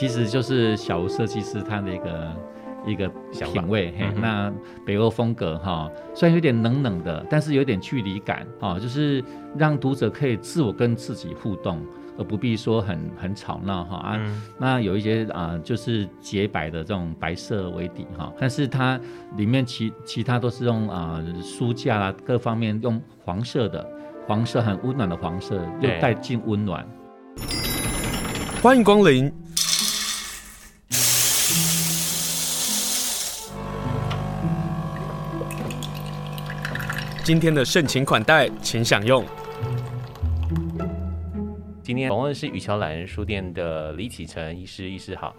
其实就是小吴设计师他的一个一个品味。嘿，那北欧风格哈，虽然有点冷冷的，但是有点距离感啊，就是让读者可以自我跟自己互动。而不必说很很吵闹哈啊，嗯、那有一些啊、呃，就是洁白的这种白色为底哈，但是它里面其其他都是用啊、呃、书架啊各方面用黄色的，黄色很温暖的黄色，又带进温暖。欢迎光临，今天的盛情款待，请享用。今天访问是雨桥懒人书店的李启成医师，医师好。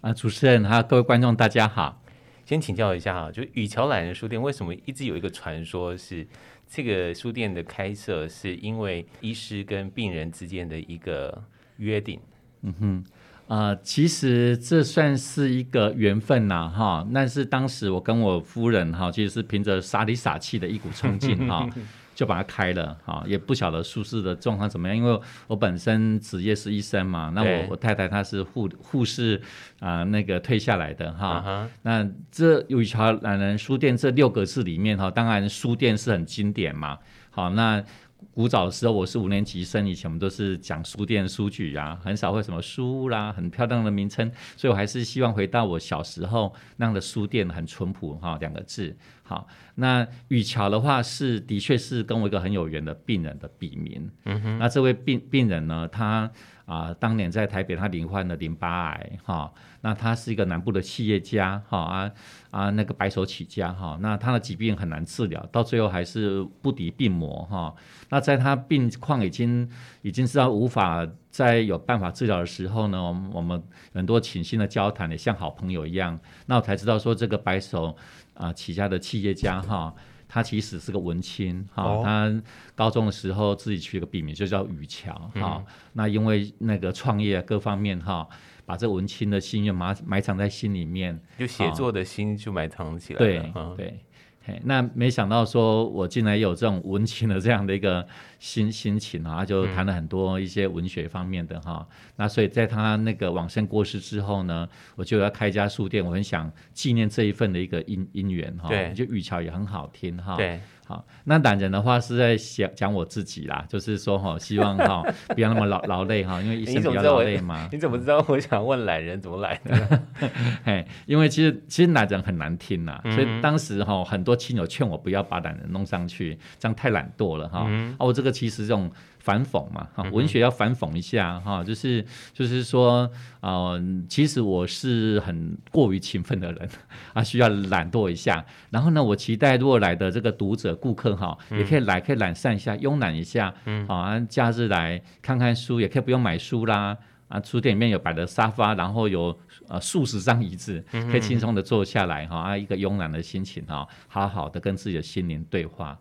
啊，主持人还有，各位观众大家好。先请教一下哈，就雨桥懒人书店为什么一直有一个传说，是这个书店的开设是因为医师跟病人之间的一个约定？嗯哼，啊、呃，其实这算是一个缘分呐，哈。但是当时我跟我夫人哈，其实是凭着傻里傻气的一股冲劲 哈。就把它开了，哈，也不晓得舒适的状况怎么样，因为我本身职业是医生嘛，那我我太太她是护护士啊、呃，那个退下来的哈，uh huh. 那这雨桥懒人书店这六个字里面哈，当然书店是很经典嘛，好那。古早的时候，我是五年级生，以前我们都是讲书店书局啊，很少会什么书啦，很漂亮的名称，所以我还是希望回到我小时候那样的书店，很淳朴哈，两个字。好，那雨桥的话是的确是跟我一个很有缘的病人的笔名。嗯哼，那这位病病人呢，他。啊，当年在台北，他罹患了淋巴癌，哈、那他是一个南部的企业家，哈、啊啊，那个白手起家，哈、那他的疾病很难治疗，到最后还是不敌病魔，哈、那在他病况已经已经知道无法再有办法治疗的时候呢，我们我们很多倾心的交谈，也像好朋友一样，那我才知道说这个白手啊起家的企业家，哈、他其实是个文青哈，哦、他高中的时候自己取了个笔名，就叫雨桥哈。那因为那个创业各方面哈、哦，把这文青的心愿埋埋藏在心里面，就写作的心就埋藏起来了。对、哦、对。对那没想到说，我竟然有这种文青的这样的一个心心情啊，就谈了很多一些文学方面的哈。嗯、那所以在他那个往生过世之后呢，我就要开一家书店，我很想纪念这一份的一个因因缘哈。对，就玉桥也很好听哈。对。好，那懒人的话是在讲讲我自己啦，就是说哈，希望哈不要那么劳劳累哈，因为 医生比较劳累嘛。你怎么知道我想问懒人怎么来的？嘿，因为其实其实懒人很难听呐，所以当时哈很多亲友劝我不要把懒人弄上去，这样太懒惰了哈。啊，我这个其实这种。反讽嘛，哈，文学要反讽一下，哈，就是就是说，呃，其实我是很过于勤奋的人，啊，需要懒惰一下。然后呢，我期待如果来的这个读者、顾客，哈，也可以来，可以懒散一下，慵懒一下，嗯，好啊，假日来看看书，也可以不用买书啦，啊，书店里面有摆的沙发，然后有呃数十张椅子，可以轻松的坐下来，哈，啊，一个慵懒的心情，哈，好好的跟自己的心灵对话。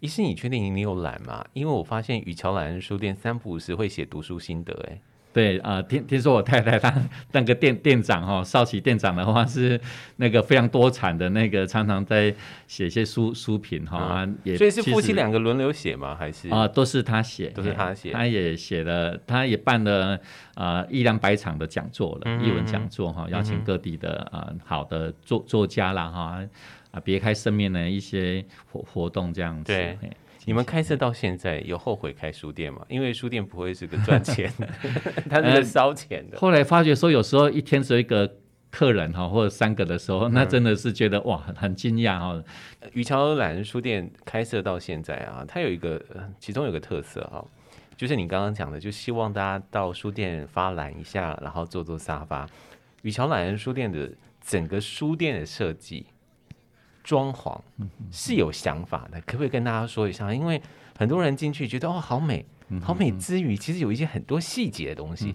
医师，你确定你有懒吗？因为我发现雨桥懒人书店三不五时会写读书心得，哎，对啊、呃，听听说我太太她那个店店长哈，少奇店长的话是那个非常多产的那个，常常在写一些书书评哈，嗯、也所以是夫妻两个轮流写吗？还是啊、呃，都是他写，都是他写，他也写了，他也办了啊、呃、一两百场的讲座了，艺、嗯、文讲座哈，邀请各地的啊、呃、好的作作家啦哈。啊，别开生面的一些活活动这样子。对，你们开设到现在有后悔开书店吗？因为书店不会是个赚钱的，它是烧钱的、呃。后来发觉说，有时候一天只有一个客人哈，或者三个的时候，那真的是觉得哇，很很惊讶哈。雨桥懒人书店开设到现在啊，它有一个，其中有个特色哈，就是你刚刚讲的，就希望大家到书店发懒一下，然后坐坐沙发。雨桥懒人书店的整个书店的设计。装潢是有想法的，可不可以跟大家说一下？因为很多人进去觉得哦，好美，好美之余，其实有一些很多细节的东西，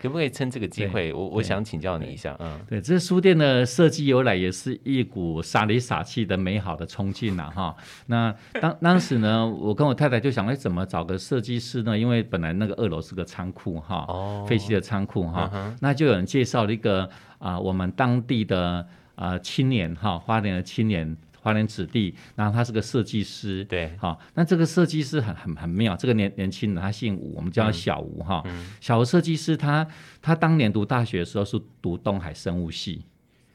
可不可以趁这个机会，我我想请教你一下。嗯，对，这书店的设计由来也是一股傻里傻气的美好的冲劲呐，哈。那当当时呢，我跟我太太就想，哎，怎么找个设计师呢？因为本来那个二楼是个仓库哈，哦，废弃的仓库哈，那就有人介绍了一个啊，我们当地的。啊、呃，青年哈，花莲的青年，花花莲子弟，然后他是个设计师，对，好，那这个设计师很很很妙，这个年年轻人他姓吴，我们叫他小吴哈，小吴设计师他他当年读大学的时候是读东海生物系。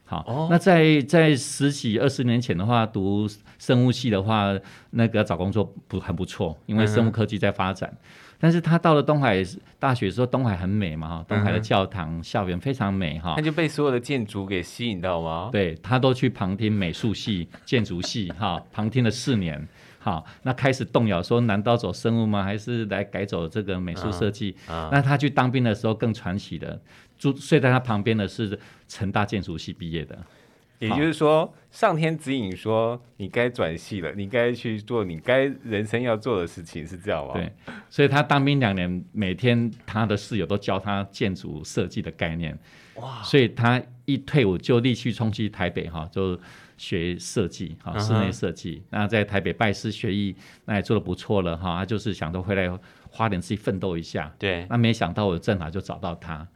好，哦、那在在十几二十年前的话，读生物系的话，那个找工作不很不错，因为生物科技在发展。但是他到了东海大学的时候，东海很美嘛，哈，东海的教堂、嗯、校园非常美，哈，他就被所有的建筑给吸引到吗？对，他都去旁听美术系、建筑系，哈，旁听了四年，好，那开始动摇说，难道走生物吗？还是来改走这个美术设计？啊、那他去当兵的时候更传奇的。住睡在他旁边的是成大建筑系毕业的，也就是说，上天指引说你该转系了，你该去做你该人生要做的事情，是这样吗？对，所以他当兵两年，每天他的室友都教他建筑设计的概念，哇！所以他一退伍就立即冲去台北哈，就学设计哈，室内设计。那在台北拜师学艺，那也做的不错了哈。他就是想着回来花点自己奋斗一下，对。那没想到我正好就找到他。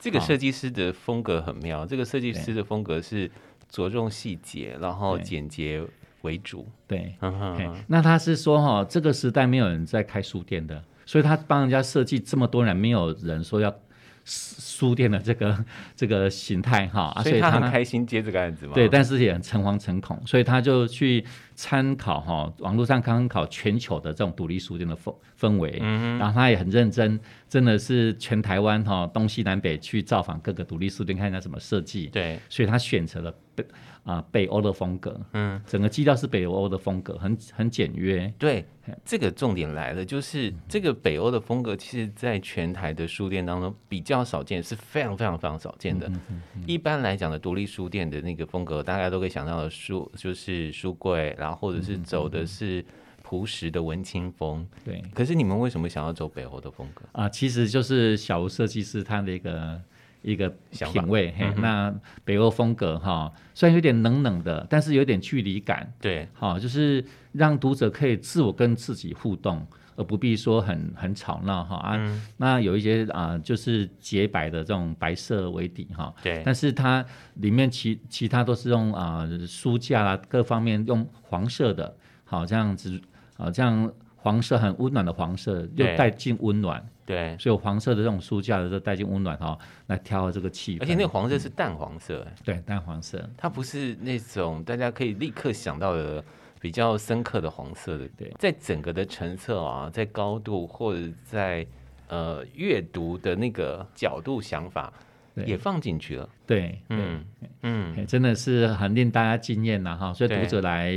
这个设计师的风格很妙，哦、这个设计师的风格是着重细节，然后简洁为主。对，那他是说哈，这个时代没有人在开书店的，所以他帮人家设计这么多人，没有人说要。书店的这个 这个形态哈，所以他很开心接这个案子嘛。对，但是也很诚惶诚恐，所以他就去参考哈，网络上参考全球的这种独立书店的氛氛围，嗯，然后他也很认真，真的是全台湾哈东西南北去造访各个独立书店，看一下怎么设计。对，所以他选择了北。啊，北欧的风格，嗯，整个基调是北欧的风格，很很简约。对，这个重点来了，就是这个北欧的风格，其实在全台的书店当中比较少见，是非常非常非常少见的。嗯嗯嗯、一般来讲的独立书店的那个风格，大家都可以想到的书，就是书柜，然后或者是走的是朴实的文青风。对，可是你们为什么想要走北欧的风格啊？其实就是小吴设计师他的一个。一个品味，嘿，嗯、那北欧风格哈，虽然有点冷冷的，但是有点距离感，对，好，就是让读者可以自我跟自己互动，而不必说很很吵闹哈。啊。嗯、那有一些啊、呃，就是洁白的这种白色为底哈，对，但是它里面其其他都是用啊、呃、书架啊各方面用黄色的，好这样子啊这样黄色很温暖的黄色，又带进温暖。对，所以黄色的这种书架的都带进温暖哈，来调这个气氛。而且那个黄色是淡黄色，嗯，对，淡黄色，它不是那种大家可以立刻想到的比较深刻的黄色的。对，在整个的成色啊，在高度或者在呃阅读的那个角度想法。也放进去了，对，嗯嗯，真的是很令大家惊艳呐哈！所以读者来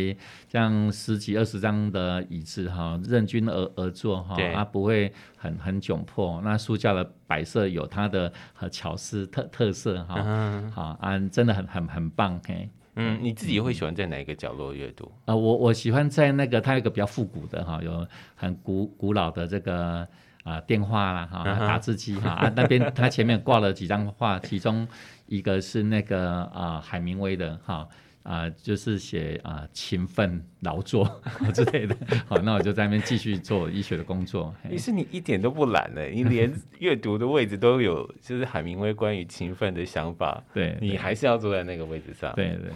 这样十几二十张的椅子哈，任君而而坐哈，啊不会很很窘迫。那书架的摆设有它的和巧思特特色哈，好啊，真的很很很棒嘿。嗯，你自己会喜欢在哪一个角落阅读？啊，我我喜欢在那个它有一个比较复古的哈，有很古古老的这个。啊、呃，电话啦，哈，打字机哈，啊，那边他前面挂了几张画，其中一个是那个啊、呃，海明威的哈。啊、呃，就是写啊、呃，勤奋劳作 之类的。好，那我就在那边继续做医学的工作。其实你一点都不懒呢，你连阅读的位置都有，就是海明威关于勤奋的想法。对，你还是要坐在那个位置上。对对。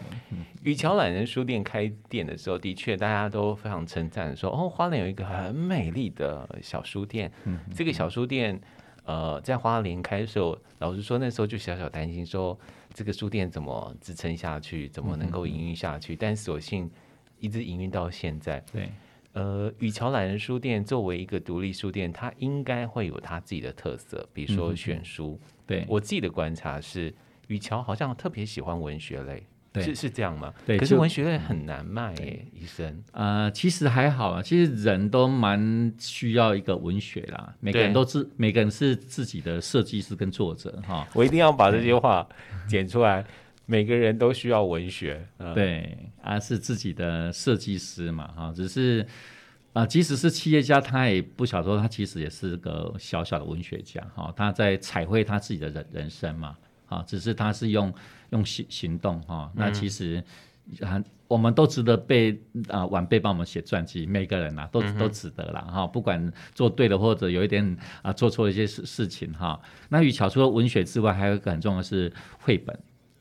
雨桥懒人书店开店的时候，的确大家都非常称赞，说哦，花莲有一个很美丽的小书店。嗯。这个小书店，呃，在花莲开的时候，老实说，那时候就小小担心说。这个书店怎么支撑下去？怎么能够营运下去？嗯、但所幸一直营运到现在。对，呃，雨桥懒人书店作为一个独立书店，它应该会有它自己的特色，比如说选书。嗯、对，我自己的观察是，雨桥好像特别喜欢文学类。对是是这样吗？对，可是文学类很难卖耶，医生。呃，其实还好啊，其实人都蛮需要一个文学啦。每个人都自，每个人是自己的设计师跟作者哈。我一定要把这句话剪出来。每个人都需要文学，嗯、对，啊，是自己的设计师嘛哈。只是啊、呃，即使是企业家，他也不晓得说他其实也是个小小的文学家哈。他在彩绘他自己的人人生嘛。啊，只是他是用用行行动哈，那其实啊我们都值得被啊晚辈帮我们写传记，每个人呐、啊、都都值得了哈，不管做对了或者有一点啊做错了一些事事情哈。那雨桥除了文学之外，还有一个很重要的是绘本，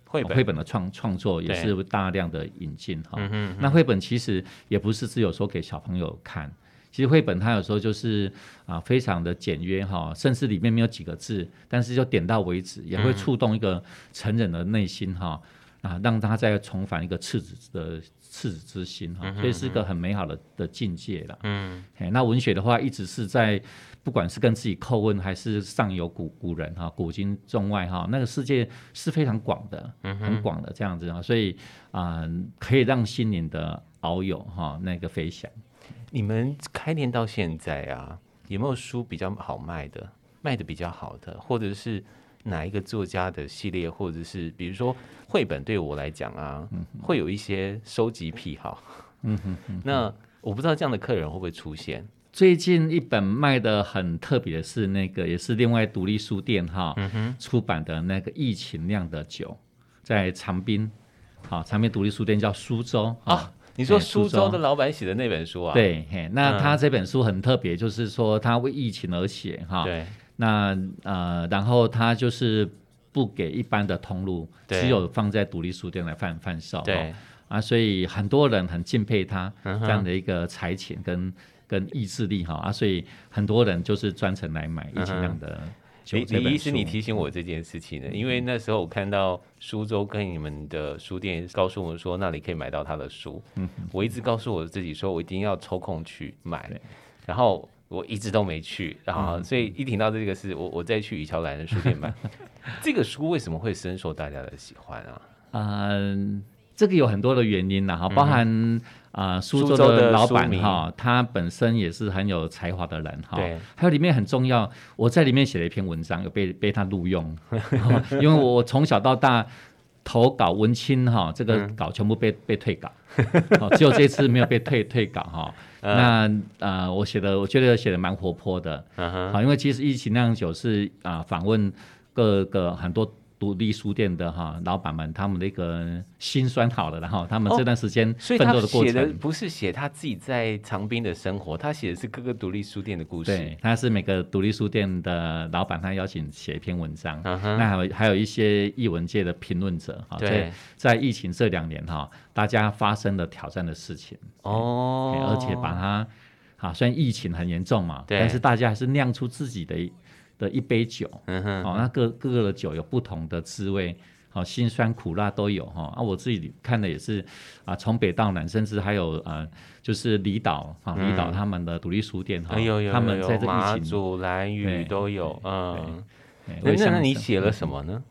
绘本绘本的创创作也是大量的引进哈。嗯，那绘本其实也不是只有说给小朋友看，其实绘本它有时候就是啊非常的简约哈，甚至里面没有几个字，但是就点到为止，也会触动一个成人的内心哈。嗯啊，让他再重返一个赤子的赤子之心哈，所以是一个很美好的的境界了。嗯，那文学的话，一直是在不管是跟自己叩问，还是上游古古人哈，古今中外哈，那个世界是非常广的，很广的这样子啊，所以啊、呃，可以让心灵的遨游哈，那个飞翔。你们开店到现在啊，有没有书比较好卖的，卖的比较好的，或者是？哪一个作家的系列，或者是比如说绘本，对我来讲啊，嗯、会有一些收集癖好。嗯哼，嗯哼，那我不知道这样的客人会不会出现。最近一本卖的很特别的是那个，也是另外独立书店哈、嗯、哼出版的那个《疫情酿的酒》，在长滨。好，长滨独立书店叫苏州啊。你说苏州的老板写的那本书啊？对，嘿，那他这本书很特别，就是说他为疫情而写哈。对。那呃，然后他就是不给一般的通路，只有放在独立书店来贩贩售。对、哦、啊，所以很多人很敬佩他这样的一个才情跟、嗯、跟意志力哈啊，所以很多人就是专程来买疫情这样的酒。李李医师，你提醒我这件事情呢，因为那时候我看到苏州跟你们的书店告诉我说那里可以买到他的书，嗯、我一直告诉我自己说我一定要抽空去买，然后。我一直都没去，然后所以一听到这个事，我我再去雨桥兰的书店买 这个书，为什么会深受大家的喜欢啊？嗯、呃，这个有很多的原因呐，哈，包含啊、嗯呃、书粥的老板哈，他本身也是很有才华的人哈，对，还有里面很重要，我在里面写了一篇文章，有被被他录用，因为我从小到大投稿文青哈，这个稿全部被被退稿，只有这次没有被退退稿哈。那呃，我写的，我觉得写的蛮活泼的，好、uh 因为其实疫情酿酒是啊，访、呃、问各个很多独立书店的哈老板们，他们的一个心酸好了，然后他们这段时间奋斗的过程，不是写他自己在长滨的生活，他写的是各个独立书店的故事。对，他是每个独立书店的老板，他邀请写一篇文章。Uh huh. 那还有还有一些译文界的评论者哈，在在疫情这两年哈，大家发生了挑战的事情哦，而且把它啊，虽然疫情很严重嘛，但是大家还是酿出自己的。的一杯酒，嗯哼，哦，那各各个的酒有不同的滋味，好，辛酸苦辣都有哈。啊，我自己看的也是啊，从北到南，甚至还有呃，就是离岛啊，离岛他们的独立书店哈，他们在这疫情，马祖、兰屿都有，嗯。那那你写了什么呢？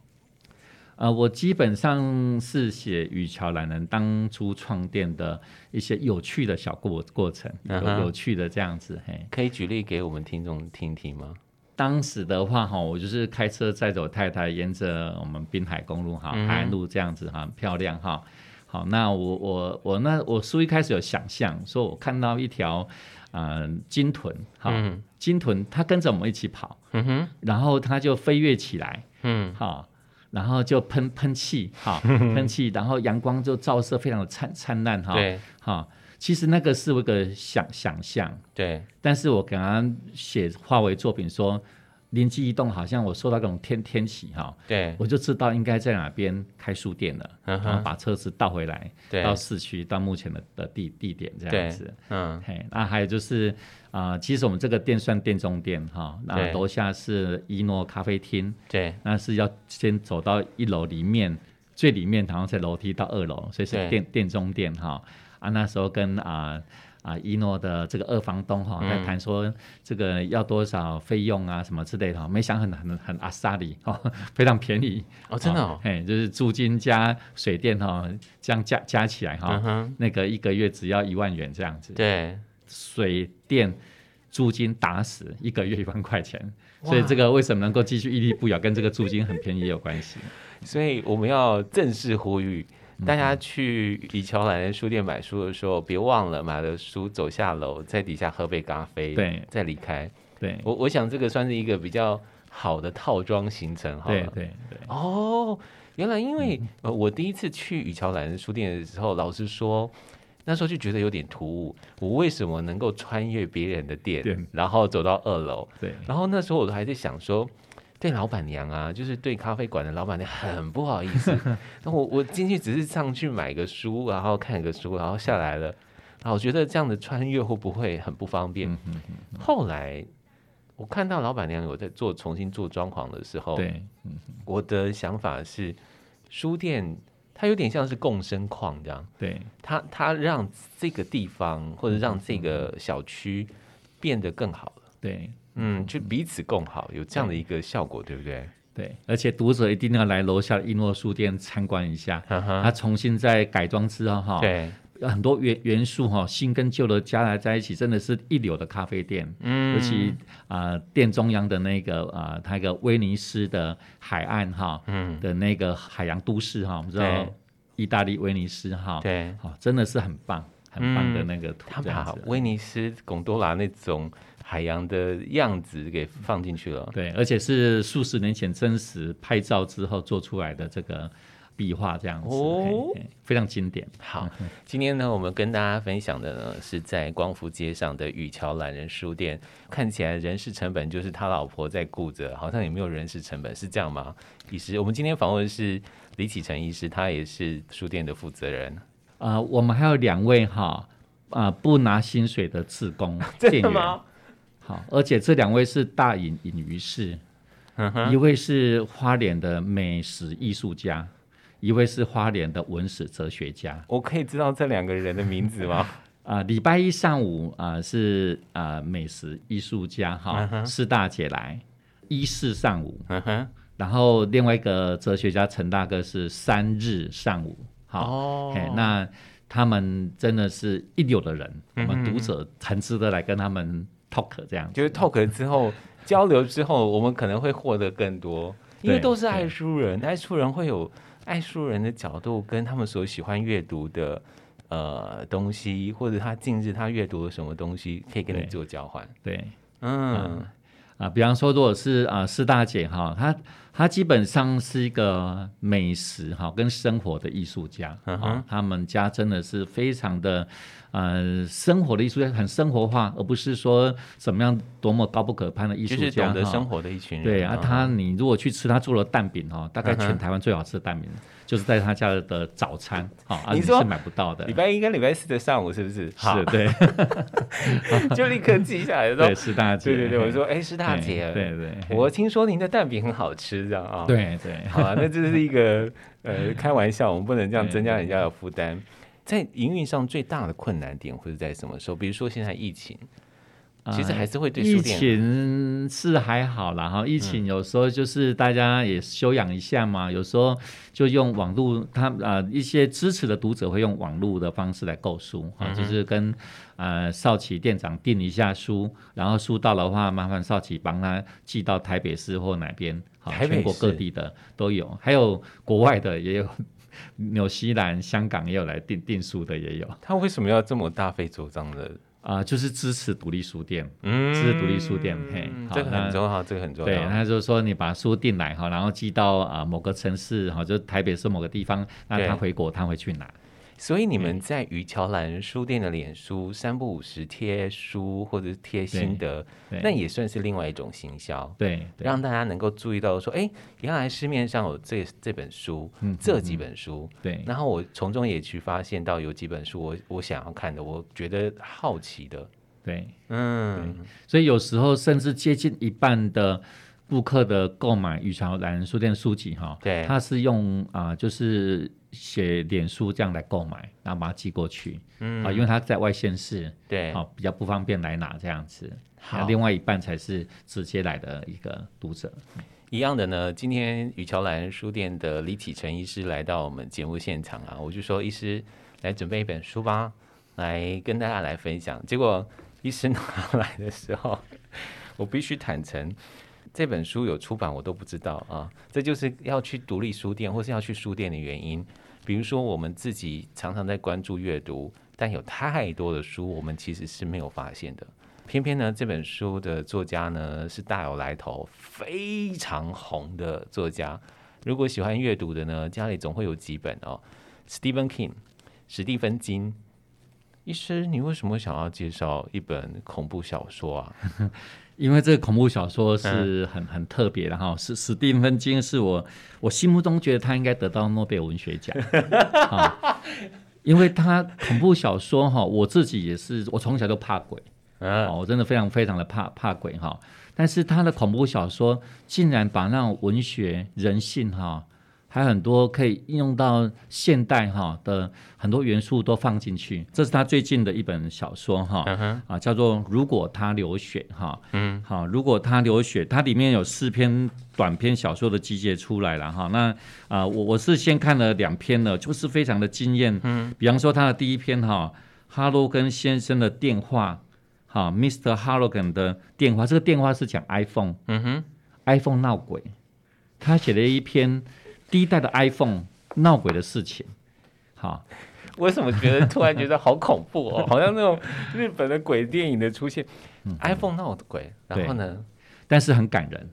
呃，我基本上是写雨桥兰人当初创店的一些有趣的小过过程，有有趣的这样子，嘿，可以举例给我们听众听听吗？当时的话哈，我就是开车载着我太太，沿着我们滨海公路哈，海岸路这样子哈，很漂亮哈。好，那我我我那我书一开始有想象，说我看到一条呃鲸豚哈，鲸豚它跟着我们一起跑，嗯哼，然后它就飞跃起来，嗯，好，然后就喷喷气，哈，喷气，然后阳光就照射非常的灿灿烂哈，对，哈。其实那个是我一个想想象，对，但是我刚刚写化为作品说，灵机一动，好像我受到这种天天启哈，对，我就知道应该在哪边开书店了，嗯、然后把车子倒回来，到市区，到目前的的地地点这样子，嗯，嘿，那还有就是啊、呃，其实我们这个店算店中店哈，那楼下是一诺咖啡厅，对，那是要先走到一楼里面最里面，然后在楼梯到二楼，所以是店对店中店哈。啊，那时候跟啊啊一诺的这个二房东哈、在谈说这个要多少费用啊什么之类的哈，没想很很很阿萨里哦，非常便宜哦，真的哦，哎，就是租金加水电哈、哦，这样加加起来哈，那个一个月只要一万元这样子，对，水电租金打死一个月一万块钱，所以这个为什么能够继续屹立不摇，跟这个租金很便宜有关系，所以我们要正式呼吁。大家去雨桥兰书店买书的时候，别忘了买了书走下楼，在底下喝杯咖啡，对，再离开。对，我我想这个算是一个比较好的套装行程，好了。对对对。哦，原来因为呃，我第一次去雨桥兰书店的时候，老师说，那时候就觉得有点突兀。我为什么能够穿越别人的店，对然后走到二楼？对。然后那时候我都还在想说。对老板娘啊，就是对咖啡馆的老板娘很不好意思。那我我进去只是上去买个书，然后看个书，然后下来了。然后，我觉得这样的穿越会不会很不方便？嗯、后来我看到老板娘有在做重新做装潢的时候，对，嗯、我的想法是，书店它有点像是共生矿这样，对，它它让这个地方或者让这个小区变得更好了，对，嗯，就彼此共好，有这样的一个效果，对，对不对？对，而且读者一定要来楼下的一诺书店参观一下，它、uh -huh、重新在改装之后，哈，对。很多元元素哈，新跟旧的加来在一起，真的是一流的咖啡店。嗯，尤其啊、呃，店中央的那个啊，它、呃、一个威尼斯的海岸哈，嗯，的那个海洋都市哈，我们知道意大利威尼斯哈，对，好，真的是很棒，很棒的那个图。他把威尼斯贡多拉那种海洋的样子给放进去了。对，而且是数十年前真实拍照之后做出来的这个。壁画这样子哦，非常经典。好，今天呢，我们跟大家分享的呢，是在光复街上的雨桥懒人书店。看起来人事成本就是他老婆在顾着，好像也没有人事成本，是这样吗？医师，我们今天访问的是李启成医师，他也是书店的负责人。啊、呃，我们还有两位哈啊、呃、不拿薪水的志工店员，真的吗？好，而且这两位是大隐隐于市，一位是花莲的美食艺术家。一位是花莲的文史哲学家，我可以知道这两个人的名字吗？啊、呃，礼拜一上午啊、呃、是啊、呃、美食艺术家哈，施、uh -huh. 大姐来，一四上午，uh. 然后另外一个哲学家陈大哥是三日上午，好，oh. 那他们真的是一流的人，uh. 我们读者很值得来跟他们 talk 这样，就是 talk 之后 交流之后，我们可能会获得更多，因为都是爱书人，爱书人会有。爱书人的角度跟他们所喜欢阅读的呃东西，或者他近日他阅读了什么东西，可以跟你做交换。对，对。嗯。啊，啊，比方说，如果是啊四大姐哈，她她基本上是一个美食哈跟生活的艺术家，他们家真的是非常的。呃，生活的艺术家很生活化，而不是说怎么样多么高不可攀的艺术家，就是懂得生活的一群人。对啊，他你如果去吃他做的蛋饼哈，大概全台湾最好吃的蛋饼，嗯、就是在他家的早餐啊，你说是买不到的。礼拜一跟礼拜四的上午是不是？是，对，就立刻记下来。对，是大姐。对对对，我说哎，是大姐，对对，对，我听说您的蛋饼很好吃，这样啊。对对，好啊，那这是一个呃 开玩笑，我们不能这样增加人家的负担。在营运上最大的困难点会是在什么时候？比如说现在疫情，其实还是会对。疫情是还好啦哈，疫情有时候就是大家也休养一下嘛，有时候就用网络，他呃一些支持的读者会用网络的方式来购书啊，就是跟呃少奇店长订一下书，然后书到的话，麻烦少奇帮他寄到台北市或哪边，好，全国各地的都有，还有国外的也有。纽西兰、香港也有来订订书的，也有。他为什么要这么大费周章的啊、呃？就是支持独立书店，嗯，支持独立书店，嘿，这个很重要，这个很重要。对，他就是说你把书订来哈，然后寄到啊、呃、某个城市哈，就台北市某个地方，那他回国他会去拿。所以你们在于桥兰书店的脸书三不五十贴书或者是贴心得，那也算是另外一种行销，对，让大家能够注意到说，哎、欸，原来市面上有这这本书、嗯，这几本书，对，然后我从中也去发现到有几本书我我想要看的，我觉得好奇的，对，嗯，所以有时候甚至接近一半的顾客的购买雨桥懒人书店书籍哈，对，他是用啊、呃，就是。写脸书这样来购买，然后把它寄过去，嗯啊，因为他在外县市，对，啊比较不方便来拿这样子。好，另外一半才是直接来的一个读者。一样的呢，今天雨桥兰书店的李启成医师来到我们节目现场啊，我就说医师来准备一本书吧，来跟大家来分享。结果医师拿来的时候，我必须坦诚。这本书有出版，我都不知道啊！这就是要去独立书店或是要去书店的原因。比如说，我们自己常常在关注阅读，但有太多的书，我们其实是没有发现的。偏偏呢，这本书的作家呢是大有来头，非常红的作家。如果喜欢阅读的呢，家里总会有几本哦。Stephen King，史蒂芬金。医师，你为什么想要介绍一本恐怖小说啊？因为这个恐怖小说是很、嗯、很特别的哈，是史蒂芬金是我我心目中觉得他应该得到诺贝尔文学奖，因为他恐怖小说哈，我自己也是，我从小就怕鬼，啊，我真的非常非常的怕怕鬼哈，但是他的恐怖小说竟然把那种文学人性哈。还有很多可以应用到现代哈的很多元素都放进去，这是他最近的一本小说哈，uh. 啊叫做《如果他流血》哈，嗯，好，如果他流血，它里面有四篇短篇小说的集结出来了哈，那啊我我是先看了两篇了，就是非常的惊艳，嗯，比方说他的第一篇哈，哈罗根先生的电话，哈，Mr. Harlogan 的电话，这个电话是讲 iPhone，嗯哼，iPhone 闹鬼，他写了一篇。第一代的 iPhone 闹鬼的事情，好，为什么觉得突然觉得好恐怖哦？好像那种日本的鬼电影的出现，嗯、iPhone 闹鬼，然后呢？但是很感人，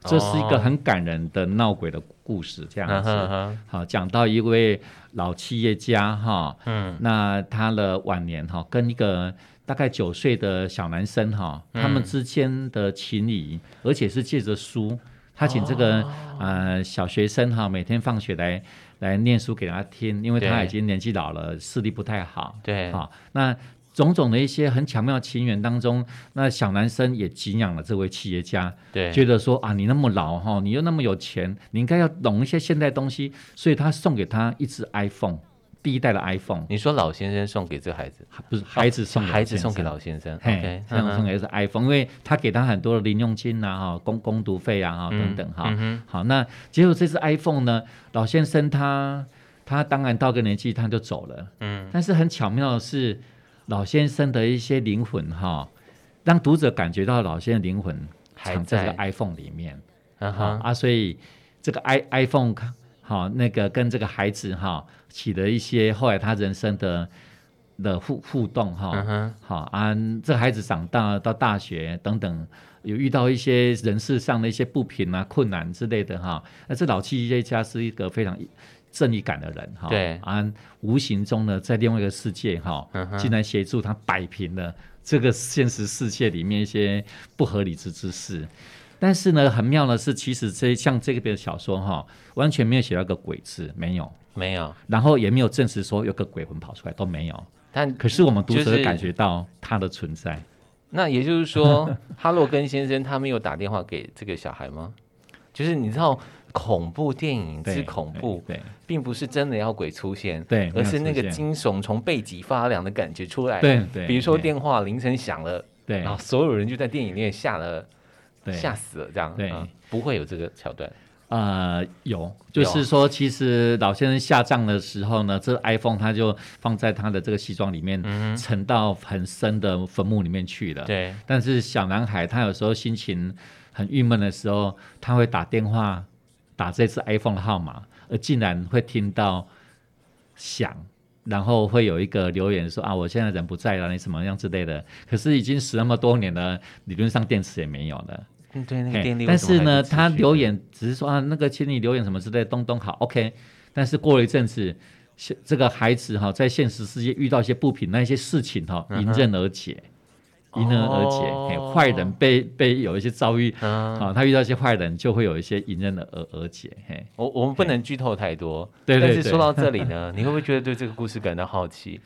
这是一个很感人的闹鬼的故事，这样子。哦、好，讲到一位老企业家哈，嗯，那他的晚年哈，跟一个大概九岁的小男生哈，他们之间的情谊，而且是借着书。他请这个、哦、呃小学生哈，每天放学来来念书给他听，因为他已经年纪老了，视力不太好。对，好，那种种的一些很巧妙的情缘当中，那小男生也敬仰了这位企业家，对，觉得说啊，你那么老哈，你又那么有钱，你应该要懂一些现代东西，所以他送给他一只 iPhone。第一代的 iPhone，你说老先生送给这孩子，不是孩子送给孩子送给老先生，OK，这样送给是 iPhone，因为他给他很多的零用金啊，哈，工工读费啊，哈，等等哈，好，那结果这只 iPhone 呢，老先生他他当然到个年纪他就走了，嗯，但是很巧妙的是，老先生的一些灵魂哈，让读者感觉到老先生灵魂藏在这个 iPhone 里面，啊啊，所以这个 i iPhone。好，那个跟这个孩子哈起了一些后来他人生的的互互动哈，好、uh. 啊，这个孩子长大到大学等等，有遇到一些人事上的一些不平啊、困难之类的哈。那这老企业家是一个非常正义感的人哈，对啊，无形中呢，在另外一个世界哈，竟然协助他摆平了这个现实世界里面一些不合理之之事。但是呢，很妙的是，其实这像这个边的小说哈，完全没有写到个鬼字，没有，没有，然后也没有证实说有个鬼魂跑出来，都没有。但可是我们读者感觉到它的存在。那也就是说，哈洛根先生他没有打电话给这个小孩吗？就是你知道，恐怖电影之恐怖，对，并不是真的要鬼出现，对，而是那个惊悚从背脊发凉的感觉出来。对对，比如说电话铃声响了，对，然后所有人就在电影院吓了。吓死了，这样对、嗯，不会有这个桥段。呃，有，就是说，其实老先生下葬的时候呢，这 iPhone 他就放在他的这个西装里面，嗯、沉到很深的坟墓里面去了。对。但是小男孩他有时候心情很郁闷的时候，他会打电话打这只 iPhone 的号码，而竟然会听到响。然后会有一个留言说啊，我现在人不在了，你什么样之类的。可是已经死那么多年了，理论上电池也没有了。嗯，对，那个电力。但是呢，他留言只是说啊，那个请你留言什么之类，东东好，OK。但是过了一阵子，这个孩子哈，在现实世界遇到一些不平，那些事情哈，迎刃而解。嗯迎刃而解，哦、坏人被被有一些遭遇，嗯、啊，他遇到一些坏人，就会有一些迎刃而而解。嘿，我我们不能剧透太多，对，但是说到这里呢，你会不会觉得对这个故事感到好奇？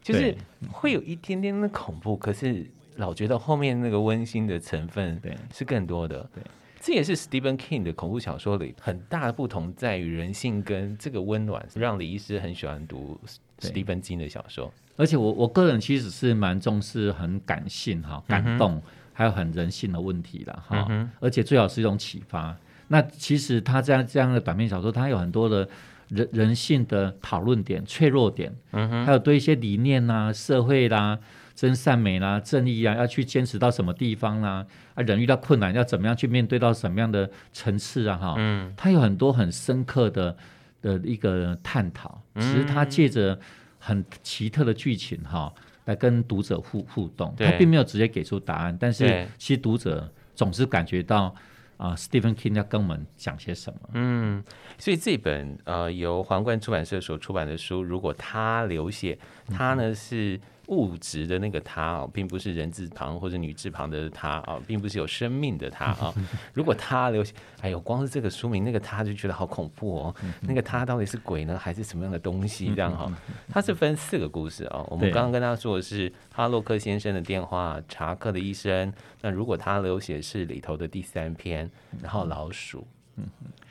就是会有一点点的恐怖，可是老觉得后面那个温馨的成分，对，是更多的。对，这也是 Stephen King 的恐怖小说里很大的不同，在于人性跟这个温暖，让李医师很喜欢读 Stephen King 的小说。而且我我个人其实是蛮重视很感性哈，感动，嗯、还有很人性的问题的哈。嗯、而且最好是一种启发。那其实他这样这样的短篇小说，他有很多的人人性的讨论点、脆弱点，嗯、哼还有对一些理念啊、社会啦、啊、真善美啦、啊、正义啊，要去坚持到什么地方啦、啊？啊，人遇到困难要怎么样去面对到什么样的层次啊？哈，嗯，他有很多很深刻的的一个探讨。其实他借着。很奇特的剧情哈，来跟读者互互动，对他并没有直接给出答案，但是其实读者总是感觉到啊，Stephen King 要跟我们讲些什么。嗯，所以这本呃由皇冠出版社所出版的书，如果他流血，他呢是物质的那个他啊，并不是人字旁或者女字旁的他啊，并不是有生命的他啊。如果他留下，哎呦，光是这个书名，那个他就觉得好恐怖哦。那个他到底是鬼呢，还是什么样的东西？这样哈，它是分四个故事啊。我们刚刚跟他说的是哈洛克先生的电话，查克的医生。那如果他流血是里头的第三篇，然后老鼠，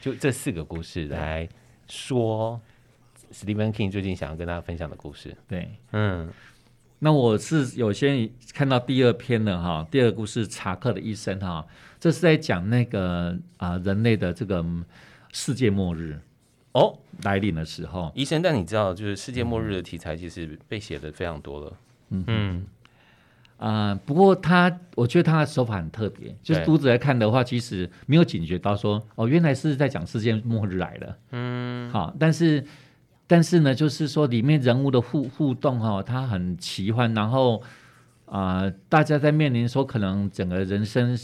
就这四个故事来说，Stephen King 最近想要跟大家分享的故事。对，嗯。那我是有些看到第二篇的哈，第二个故事查克的一生哈，这是在讲那个啊人类的这个世界末日哦来临的时候。医生，但你知道，就是世界末日的题材其实被写的非常多了。嗯嗯啊，不过他我觉得他的手法很特别，就是读者来看的话，其实没有警觉到说哦，原来是在讲世界末日来了。嗯，好，但是。但是呢，就是说里面人物的互互动哈、哦，它很奇幻。然后啊、呃，大家在面临说可能整个人生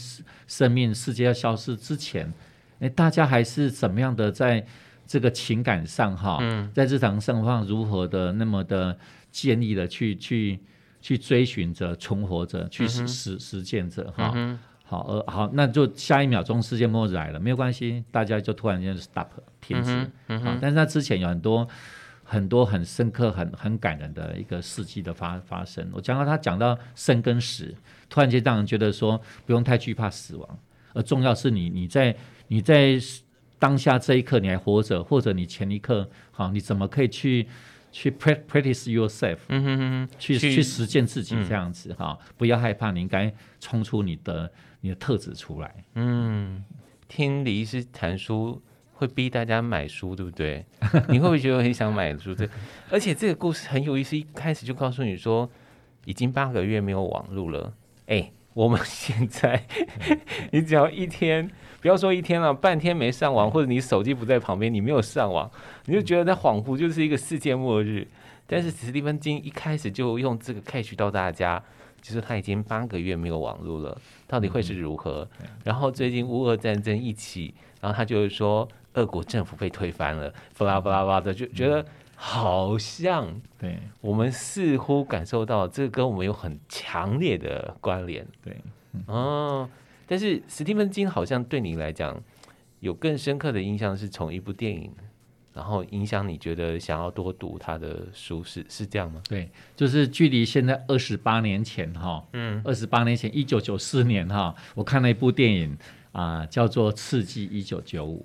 生命世界要消失之前，哎，大家还是怎么样的在这个情感上哈，嗯、在日常生活上如何的那么的坚毅的去去去追寻着、存活着、去实实实践着哈。好，呃，好，那就下一秒钟世界末日来了，没有关系，大家就突然间 stop 停止。嗯嗯、好，但是他之前有很多。很多很深刻、很很感人的一个事迹的发发生。我讲到他讲到生跟死，突然间让人觉得说不用太惧怕死亡，而重要是你你在你在当下这一刻你还活着，或者你前一刻好，你怎么可以去去 practice yourself，嗯哼哼，去去实践自己这样子哈，嗯、不要害怕，你应该冲出你的你的特质出来。嗯，听李医师谈书。会逼大家买书，对不对？你会不会觉得很想买书？对，而且这个故事很有意思，一开始就告诉你说，已经八个月没有网路了。哎，我们现在，你只要一天，不要说一天了，半天没上网，或者你手机不在旁边，你没有上网，你就觉得在恍惚就是一个世界末日。但是史蒂芬金一开始就用这个 catch 到大家，就是他已经八个月没有网络了，到底会是如何？然后最近乌俄战争一起，然后他就是说。俄国政府被推翻了，巴拉巴拉巴拉的，就觉得好像，对，我们似乎感受到这个跟我们有很强烈的关联，对，哦，但是史蒂芬金好像对你来讲有更深刻的印象，是从一部电影，然后影响你觉得想要多读他的书，是是这样吗？对，就是距离现在二十八年前哈，嗯，二十八年前一九九四年哈，我看了一部电影啊、呃，叫做《刺激一九九五》。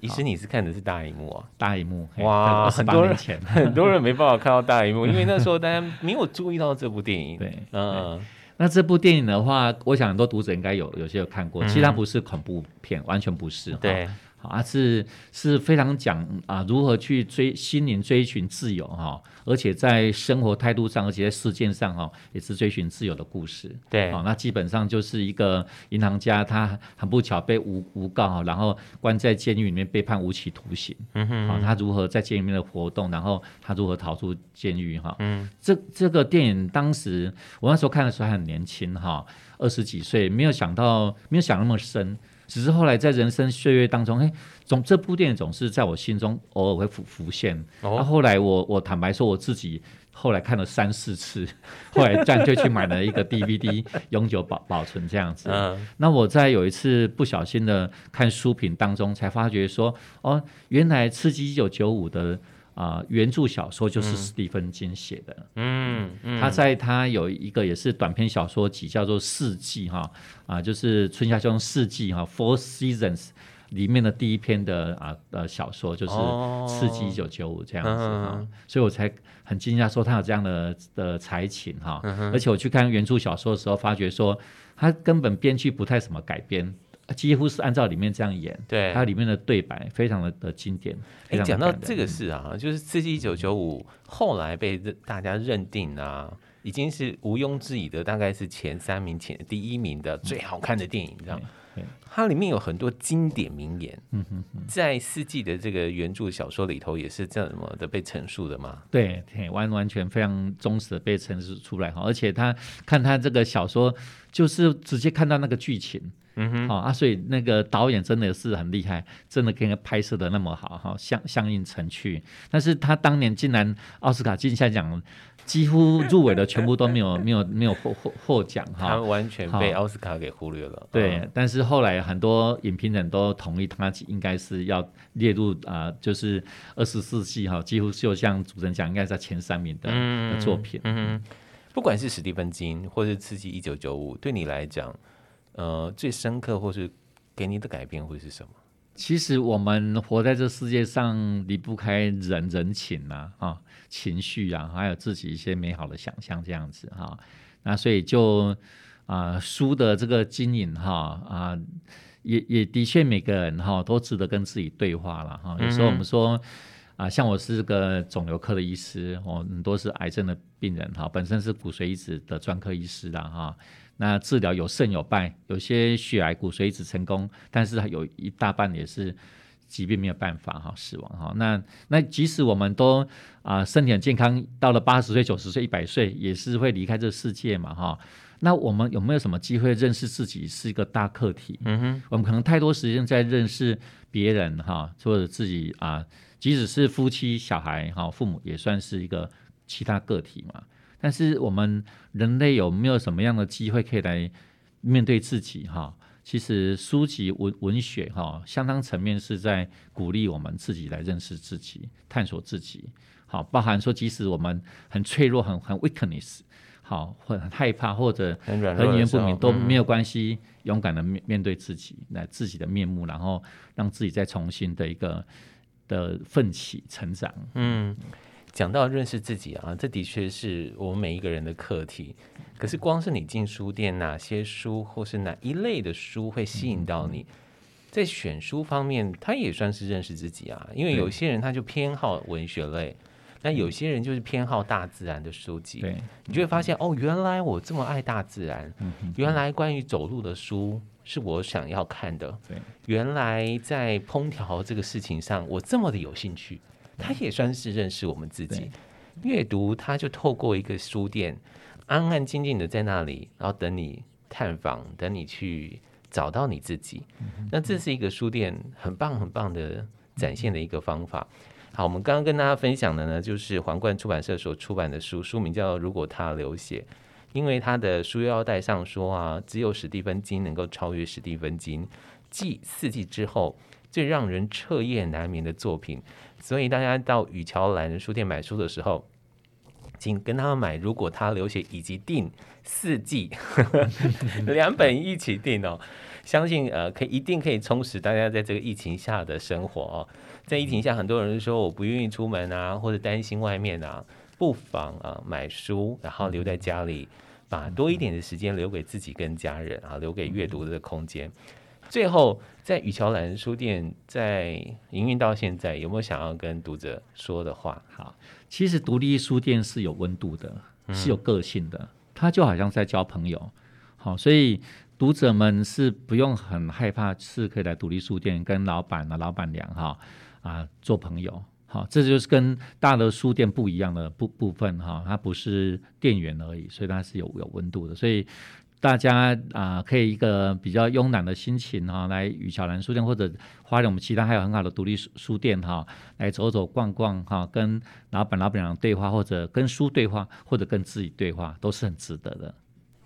其实你是看的是大荧幕啊，大荧幕哇，很多人 很多人没办法看到大荧幕，因为那时候大家 没有注意到这部电影。对，嗯，那这部电影的话，我想很多读者应该有有些有看过，其实它不是恐怖片，完全不是。对。啊，是是非常讲啊，如何去追心灵追寻自由哈，而且在生活态度上，而且在事件上哈，也是追寻自由的故事。对，啊，那基本上就是一个银行家，他很不巧被诬诬告，然后关在监狱里面被判无期徒刑。嗯哼，啊，他如何在监狱里面的活动，然后他如何逃出监狱哈。嗯，这这个电影当时我那时候看的时候还很年轻哈，二十几岁，没有想到，没有想那么深。只是后来在人生岁月当中，哎，总这部电影总是在我心中偶尔会浮浮现。哦，那后来我我坦白说，我自己后来看了三四次，后来这样就去买了一个 DVD，永久保保存这样子。嗯，那我在有一次不小心的看书评当中，才发觉说，哦，原来《刺激一九九五》的。啊、呃，原著小说就是史蒂芬金写的。嗯，嗯，他在他有一个也是短篇小说集，叫做《四季》哈啊，就是春夏秋冬四季哈 （Four Seasons） 里面的第一篇的啊呃小说，就是《四季一九九五》这样子哈，所以我才很惊讶说他有这样的的才情哈，嗯、而且我去看原著小说的时候，发觉说他根本编剧不太什么改编。几乎是按照里面这样演，对，它里面的对白非常的的经典。哎，讲到这个事啊，就是《刺激一九九五》后来被大家认定啊，已经是毋庸置疑的，大概是前三名、前第一名的最好看的电影，这样。它里面有很多经典名言，嗯哼，在四季的这个原著小说里头也是这么的被陈述的嘛？对，完完全非常忠实的被陈述出来哈，而且他看他这个小说，就是直接看到那个剧情。嗯哼，好、哦、啊，所以那个导演真的是很厉害，真的可以拍摄的那么好哈，相相映成趣。但是他当年竟然奥斯卡金像奖几乎入围的全部都没有 没有没有获获获奖哈，他完全被奥斯卡给忽略了。哦、对，嗯、但是后来很多影评人都同意他应该是要列入啊、呃，就是二十世纪哈，几乎就像主持人讲，应该在前三名的、嗯、的作品。嗯，嗯，不管是史蒂芬金或是刺激一九九五，对你来讲。呃，最深刻或是给你的改变会是什么？其实我们活在这世界上离不开人人情啊，啊，情绪啊，还有自己一些美好的想象这样子哈、那所以就啊，书的这个经营哈啊，也也的确每个人哈、都值得跟自己对话了哈、有时候我们说啊，像我是个肿瘤科的医师，我、啊、很多是癌症的病人哈、本身是骨髓移植的专科医师的哈。啊那治疗有胜有败，有些血癌骨髓移植成功，但是有一大半也是疾病没有办法哈死亡哈。那那即使我们都啊、呃、身体很健康，到了八十岁、九十岁、一百岁，也是会离开这个世界嘛哈。那我们有没有什么机会认识自己是一个大课题？嗯哼，我们可能太多时间在认识别人哈，或者自己啊，即使是夫妻、小孩哈，父母也算是一个其他个体嘛。但是我们人类有没有什么样的机会可以来面对自己？哈，其实书籍文文学哈，相当层面是在鼓励我们自己来认识自己、探索自己。好，包含说，即使我们很脆弱、很很 weakness，好，或很害怕或者很语言不明都没有关系，勇敢的面面对自己，来自己的面目，然后让自己再重新的一个的奋起成长。嗯。讲到认识自己啊，这的确是我们每一个人的课题。可是，光是你进书店，哪些书或是哪一类的书会吸引到你？在选书方面，他也算是认识自己啊。因为有些人他就偏好文学类，那有些人就是偏好大自然的书籍。对，你就会发现哦，原来我这么爱大自然，原来关于走路的书是我想要看的。对，原来在烹调这个事情上，我这么的有兴趣。他也算是认识我们自己，阅读他就透过一个书店，安安静静的在那里，然后等你探访，等你去找到你自己。那这是一个书店很棒很棒的展现的一个方法。好，我们刚刚跟大家分享的呢，就是皇冠出版社所出版的书，书名叫《如果他流血》，因为他的书腰带上说啊，只有史蒂芬金能够超越史蒂芬金，继四季之后最让人彻夜难眠的作品。所以大家到雨桥兰书店买书的时候，请跟他们买。如果他流血，以及订四季 两本一起订哦，相信呃可以一定可以充实大家在这个疫情下的生活哦。在疫情下，很多人说我不愿意出门啊，或者担心外面啊，不妨啊买书，然后留在家里，把多一点的时间留给自己跟家人啊，留给阅读的空间。最后，在雨桥兰书店在营运到现在，有没有想要跟读者说的话？好，其实独立书店是有温度的，是有个性的，它就好像在交朋友。好，所以读者们是不用很害怕，是可以来独立书店跟老板啊、老板娘哈啊做朋友。好，这就是跟大的书店不一样的部部分哈，它不是店员而已，所以它是有有温度的，所以。大家啊、可以一个比较慵懒的心情哈、来雨桥兰书店或者花莲我们其他还有很好的独立书书店哈、来走走逛逛哈、跟老板老板娘对话，或者跟书对话，或者跟自己对话，都是很值得的。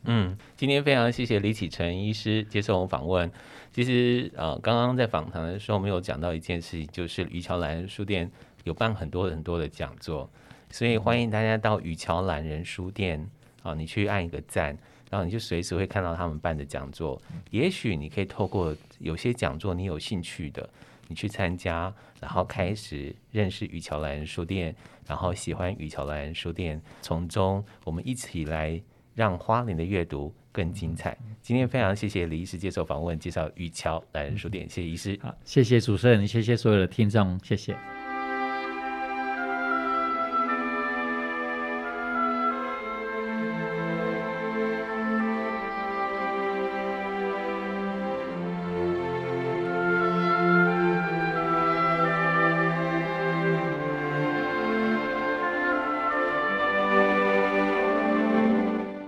嗯，今天非常谢谢李启诚医师接受我们访问。其实呃，刚刚在访谈的时候没有讲到一件事情，就是雨桥兰书店有办很多很多的讲座，所以欢迎大家到雨桥懒人书店啊，你去按一个赞。然后你就随时会看到他们办的讲座，也许你可以透过有些讲座你有兴趣的，你去参加，然后开始认识雨桥兰人书店，然后喜欢雨桥兰人书店，从中我们一起来让花莲的阅读更精彩。今天非常谢谢李医师接受访问，介绍雨桥兰人书店，谢谢医师。好，谢谢主持人，谢谢所有的听众，谢谢。